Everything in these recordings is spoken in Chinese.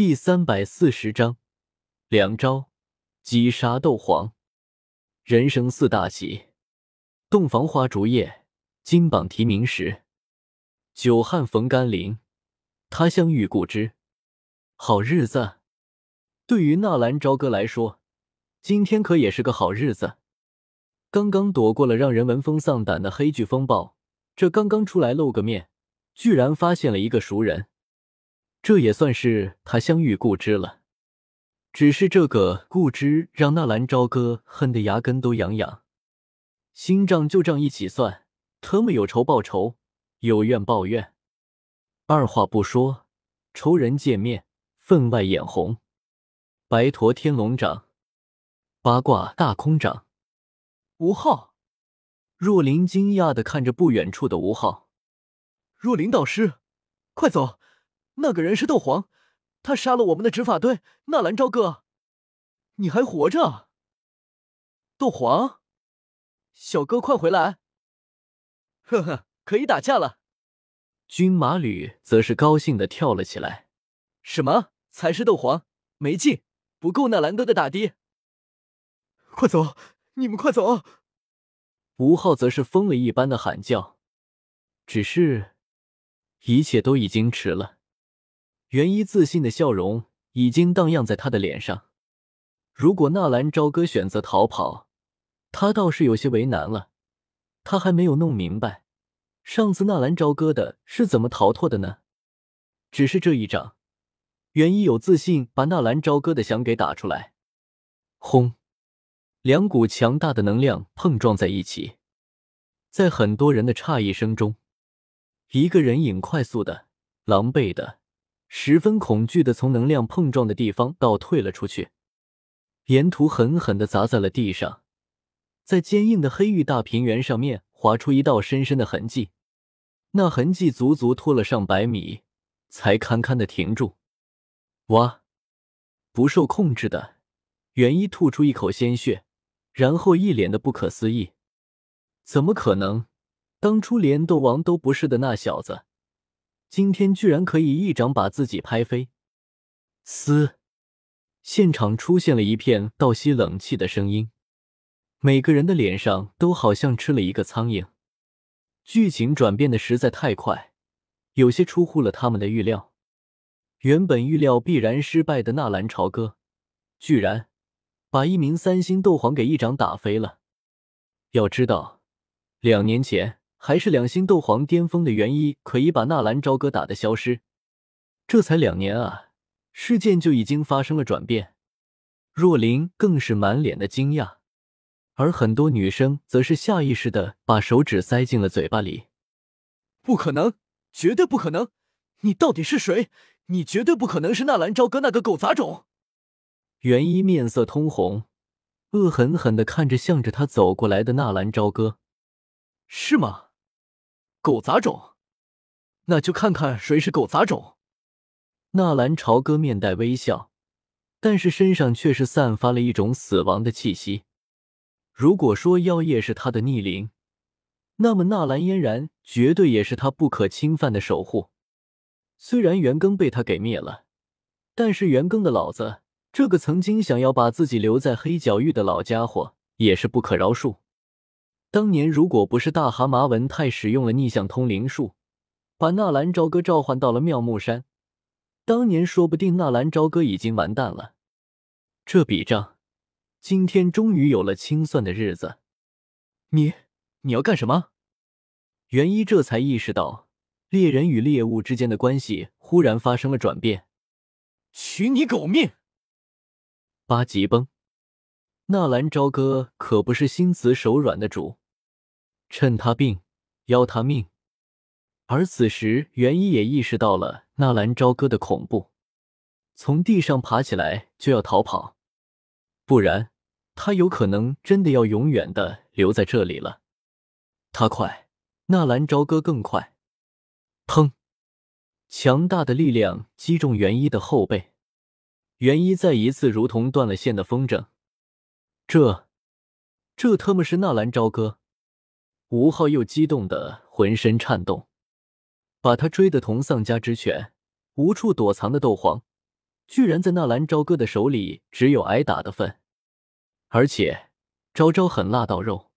第三百四十章，两招击杀斗皇。人生四大喜：洞房花烛夜，金榜题名时，久旱逢甘霖，他乡遇故知。好日子，对于纳兰朝歌来说，今天可也是个好日子。刚刚躲过了让人闻风丧胆的黑巨风暴，这刚刚出来露个面，居然发现了一个熟人。这也算是他相遇故知了，只是这个故知让纳兰朝歌恨得牙根都痒痒，新账旧账一起算，特么有仇报仇，有怨报怨，二话不说，仇人见面分外眼红。白驼天龙掌，八卦大空掌，吴昊，若琳惊讶的看着不远处的吴昊，若琳导师，快走！那个人是斗皇，他杀了我们的执法队纳兰朝歌，你还活着？斗皇，小哥快回来！呵呵，可以打架了。军马吕则是高兴的跳了起来。什么？才是斗皇？没劲，不够纳兰哥哥打的。快走！你们快走！吴昊则是疯了一般的喊叫。只是，一切都已经迟了。袁一自信的笑容已经荡漾在他的脸上。如果纳兰朝歌选择逃跑，他倒是有些为难了。他还没有弄明白，上次纳兰朝歌的是怎么逃脱的呢？只是这一掌，袁一有自信把纳兰朝歌的响给打出来。轰！两股强大的能量碰撞在一起，在很多人的诧异声中，一个人影快速的、狼狈的。十分恐惧的从能量碰撞的地方倒退了出去，沿途狠狠的砸在了地上，在坚硬的黑玉大平原上面划出一道深深的痕迹，那痕迹足足拖了上百米，才堪堪的停住。哇！不受控制的，元一吐出一口鲜血，然后一脸的不可思议：怎么可能？当初连斗王都不是的那小子！今天居然可以一掌把自己拍飞！嘶！现场出现了一片倒吸冷气的声音，每个人的脸上都好像吃了一个苍蝇。剧情转变的实在太快，有些出乎了他们的预料。原本预料必然失败的纳兰朝歌，居然把一名三星斗皇给一掌打飞了。要知道，两年前。还是两星斗皇巅峰的元一可以把纳兰朝歌打得消失，这才两年啊，事件就已经发生了转变。若琳更是满脸的惊讶，而很多女生则是下意识的把手指塞进了嘴巴里。不可能，绝对不可能！你到底是谁？你绝对不可能是纳兰朝歌那个狗杂种！元一面色通红，恶狠狠的看着向着他走过来的纳兰朝歌，是吗？狗杂种，那就看看谁是狗杂种。纳兰朝歌面带微笑，但是身上却是散发了一种死亡的气息。如果说妖夜是他的逆鳞，那么纳兰嫣然绝对也是他不可侵犯的守护。虽然元庚被他给灭了，但是元庚的老子这个曾经想要把自己留在黑角域的老家伙，也是不可饶恕。当年如果不是大蛤蟆文太使用了逆向通灵术，把纳兰朝歌召唤到了妙木山，当年说不定纳兰朝歌已经完蛋了。这笔账，今天终于有了清算的日子。你你要干什么？元一这才意识到，猎人与猎物之间的关系忽然发生了转变。取你狗命！八级崩，纳兰朝歌可不是心慈手软的主。趁他病，要他命。而此时，元一也意识到了纳兰朝歌的恐怖，从地上爬起来就要逃跑，不然他有可能真的要永远的留在这里了。他快，纳兰朝歌更快。砰！强大的力量击中元一的后背，元一再一次如同断了线的风筝。这，这他妈是纳兰朝歌！吴昊又激动的浑身颤动，把他追得同丧家之犬无处躲藏的斗皇，居然在纳兰朝歌的手里只有挨打的份，而且招招很辣到肉。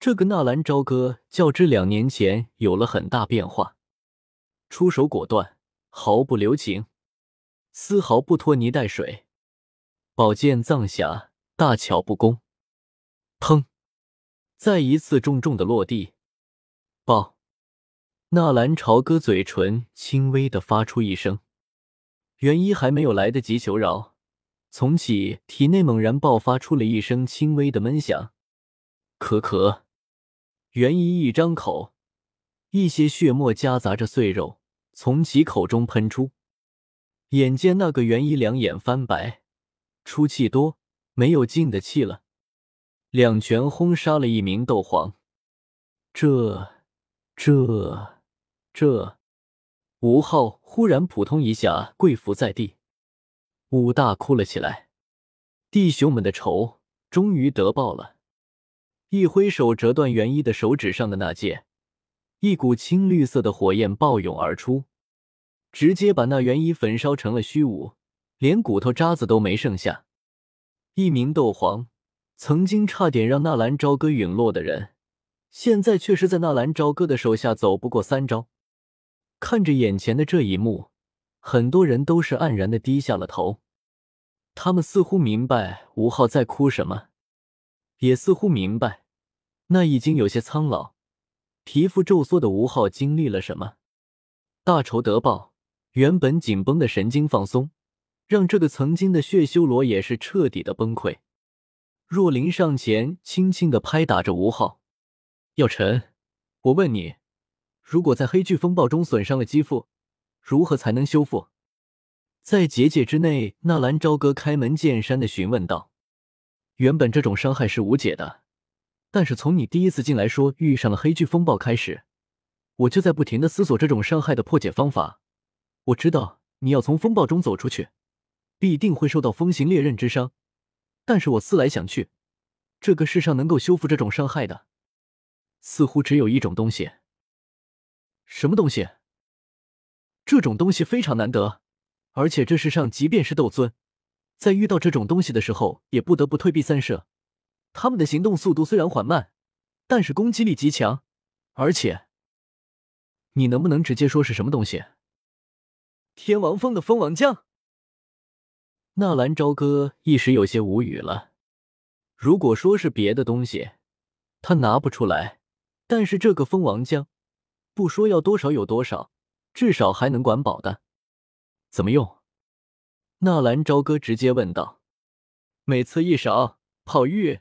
这个纳兰朝歌较之两年前有了很大变化，出手果断，毫不留情，丝毫不拖泥带水。宝剑藏匣，大巧不工。砰！再一次重重的落地。爆！纳兰朝歌嘴唇轻微的发出一声。元一还没有来得及求饶，从起体内猛然爆发出了一声轻微的闷响。咳咳。元一一张口，一些血沫夹杂着碎肉从其口中喷出。眼见那个元一两眼翻白，出气多没有进的气了，两拳轰杀了一名斗皇。这、这、这！吴昊忽然扑通一下跪伏在地，武大哭了起来。弟兄们的仇终于得报了。一挥手，折断元一的手指上的那戒，一股青绿色的火焰暴涌而出，直接把那元一焚烧成了虚无，连骨头渣子都没剩下。一名斗皇，曾经差点让纳兰朝歌陨落的人，现在却是在纳兰朝歌的手下走不过三招。看着眼前的这一幕，很多人都是黯然的低下了头。他们似乎明白吴昊在哭什么。也似乎明白，那已经有些苍老、皮肤皱缩的吴昊经历了什么。大仇得报，原本紧绷的神经放松，让这个曾经的血修罗也是彻底的崩溃。若琳上前，轻轻的拍打着吴昊：“药晨，我问你，如果在黑巨风暴中损伤了肌肤，如何才能修复？”在结界之内，纳兰朝歌开门见山的询问道。原本这种伤害是无解的，但是从你第一次进来说遇上了黑巨风暴开始，我就在不停的思索这种伤害的破解方法。我知道你要从风暴中走出去，必定会受到风行猎刃之伤，但是我思来想去，这个世上能够修复这种伤害的，似乎只有一种东西。什么东西？这种东西非常难得，而且这世上即便是斗尊。在遇到这种东西的时候，也不得不退避三舍。他们的行动速度虽然缓慢，但是攻击力极强。而且，你能不能直接说是什么东西？天王峰的蜂王浆。纳兰朝歌一时有些无语了。如果说是别的东西，他拿不出来。但是这个蜂王浆，不说要多少有多少，至少还能管饱的。怎么用？纳兰朝歌直接问道：“每次一勺泡浴，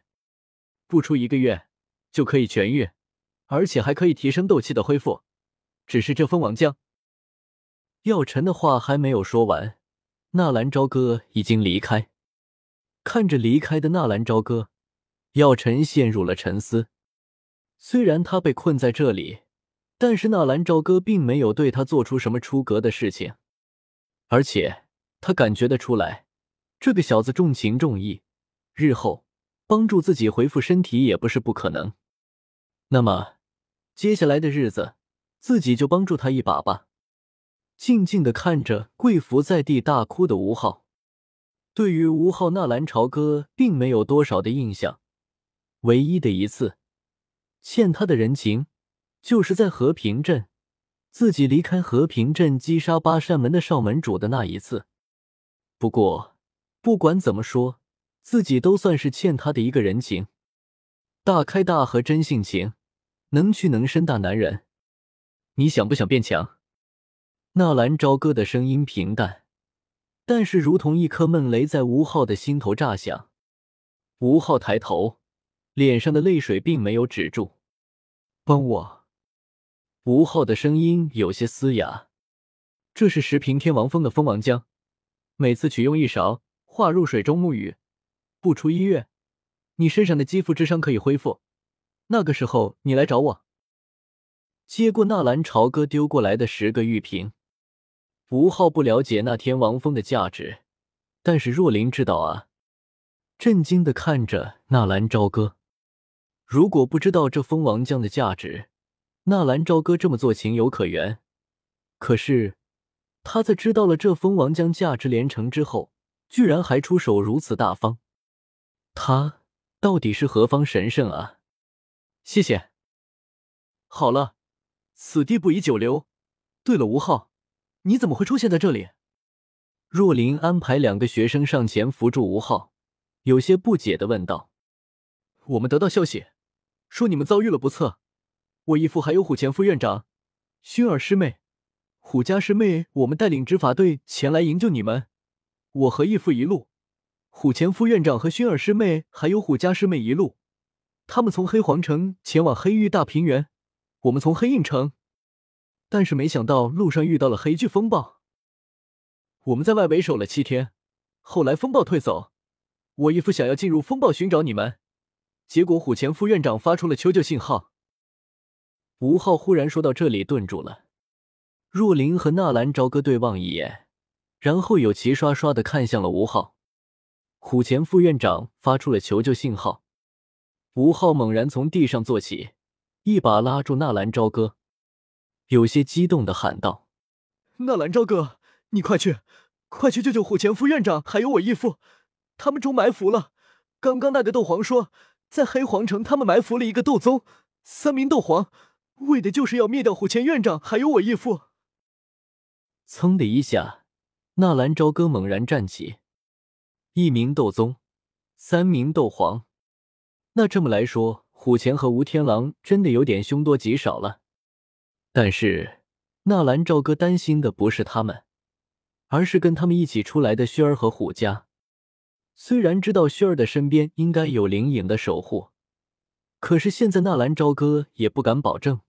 不出一个月就可以痊愈，而且还可以提升斗气的恢复。只是这蜂王浆……”药尘的话还没有说完，纳兰朝歌已经离开。看着离开的纳兰朝歌，药尘陷入了沉思。虽然他被困在这里，但是纳兰朝歌并没有对他做出什么出格的事情，而且。他感觉得出来，这个小子重情重义，日后帮助自己恢复身体也不是不可能。那么，接下来的日子，自己就帮助他一把吧。静静的看着跪伏在地大哭的吴昊，对于吴昊，纳兰朝歌并没有多少的印象。唯一的一次欠他的人情，就是在和平镇，自己离开和平镇击杀八扇门的少门主的那一次。不过，不管怎么说，自己都算是欠他的一个人情。大开大合，真性情，能屈能伸，大男人。你想不想变强？纳兰朝歌的声音平淡，但是如同一颗闷雷在吴昊的心头炸响。吴昊抬头，脸上的泪水并没有止住。帮我。吴昊的声音有些嘶哑。这是十平天王峰的蜂王浆。每次取用一勺，化入水中沐浴，不出一月，你身上的肌肤之伤可以恢复。那个时候你来找我。接过纳兰朝歌丢过来的十个玉瓶，吴昊不了解那天王峰的价值，但是若琳知道啊。震惊的看着纳兰朝歌，如果不知道这蜂王浆的价值，纳兰朝歌这么做情有可原。可是。他在知道了这蜂王将价值连城之后，居然还出手如此大方，他到底是何方神圣啊？谢谢。好了，此地不宜久留。对了，吴昊，你怎么会出现在这里？若琳安排两个学生上前扶住吴昊，有些不解的问道：“我们得到消息，说你们遭遇了不测，我义父还有虎前副院长、薰儿师妹。”虎家师妹，我们带领执法队前来营救你们。我和义父一路，虎前副院长和薰儿师妹还有虎家师妹一路。他们从黑皇城前往黑域大平原，我们从黑印城。但是没想到路上遇到了黑巨风暴。我们在外围守了七天，后来风暴退走，我义父想要进入风暴寻找你们，结果虎前副院长发出了求救信号。吴昊忽然说到这里顿住了。若琳和纳兰朝歌对望一眼，然后有齐刷刷的看向了吴昊。虎钳副院长发出了求救信号。吴昊猛然从地上坐起，一把拉住纳兰朝歌，有些激动的喊道：“纳兰朝哥，你快去，快去救救虎前副院长，还有我义父，他们中埋伏了。刚刚那个斗皇说，在黑皇城他们埋伏了一个斗宗，三名斗皇，为的就是要灭掉虎前院长，还有我义父。”噌的一下，纳兰朝歌猛然站起。一名斗宗，三名斗皇，那这么来说，虎钳和吴天狼真的有点凶多吉少了。但是纳兰朝歌担心的不是他们，而是跟他们一起出来的薰儿和虎家。虽然知道薰儿的身边应该有灵影的守护，可是现在纳兰朝歌也不敢保证，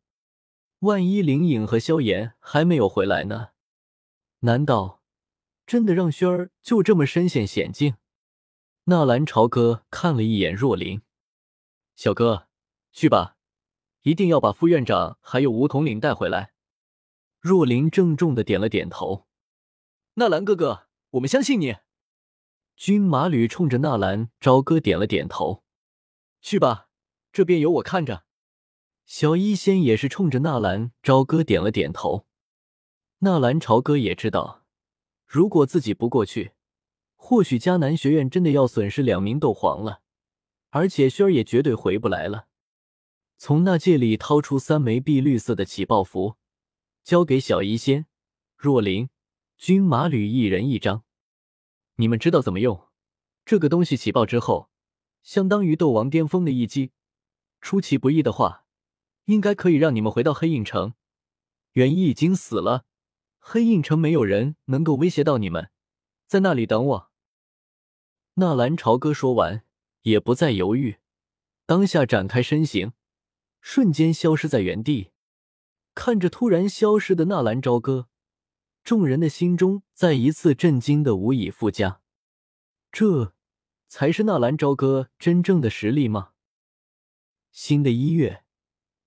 万一灵影和萧炎还没有回来呢？难道真的让轩儿就这么身陷险境？纳兰朝歌看了一眼若琳，小哥，去吧，一定要把副院长还有吴统领带回来。若琳郑重的点了点头。纳兰哥哥，我们相信你。军马吕冲着纳兰朝歌点了点头。去吧，这边有我看着。小医仙也是冲着纳兰朝歌点了点头。纳兰朝歌也知道，如果自己不过去，或许迦南学院真的要损失两名斗皇了，而且轩儿也绝对回不来了。从那戒里掏出三枚碧绿色的起爆符，交给小医仙、若琳、军马吕一人一张。你们知道怎么用？这个东西起爆之后，相当于斗王巅峰的一击。出其不意的话，应该可以让你们回到黑影城。元一已经死了。黑影城没有人能够威胁到你们，在那里等我。纳兰朝歌说完，也不再犹豫，当下展开身形，瞬间消失在原地。看着突然消失的纳兰朝歌，众人的心中再一次震惊的无以复加。这才是纳兰朝歌真正的实力吗？新的一月，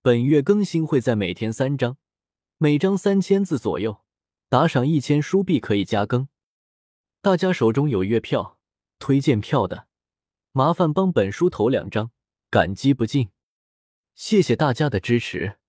本月更新会在每天三章，每章三千字左右。打赏一千书币可以加更，大家手中有月票、推荐票的，麻烦帮本书投两张，感激不尽，谢谢大家的支持。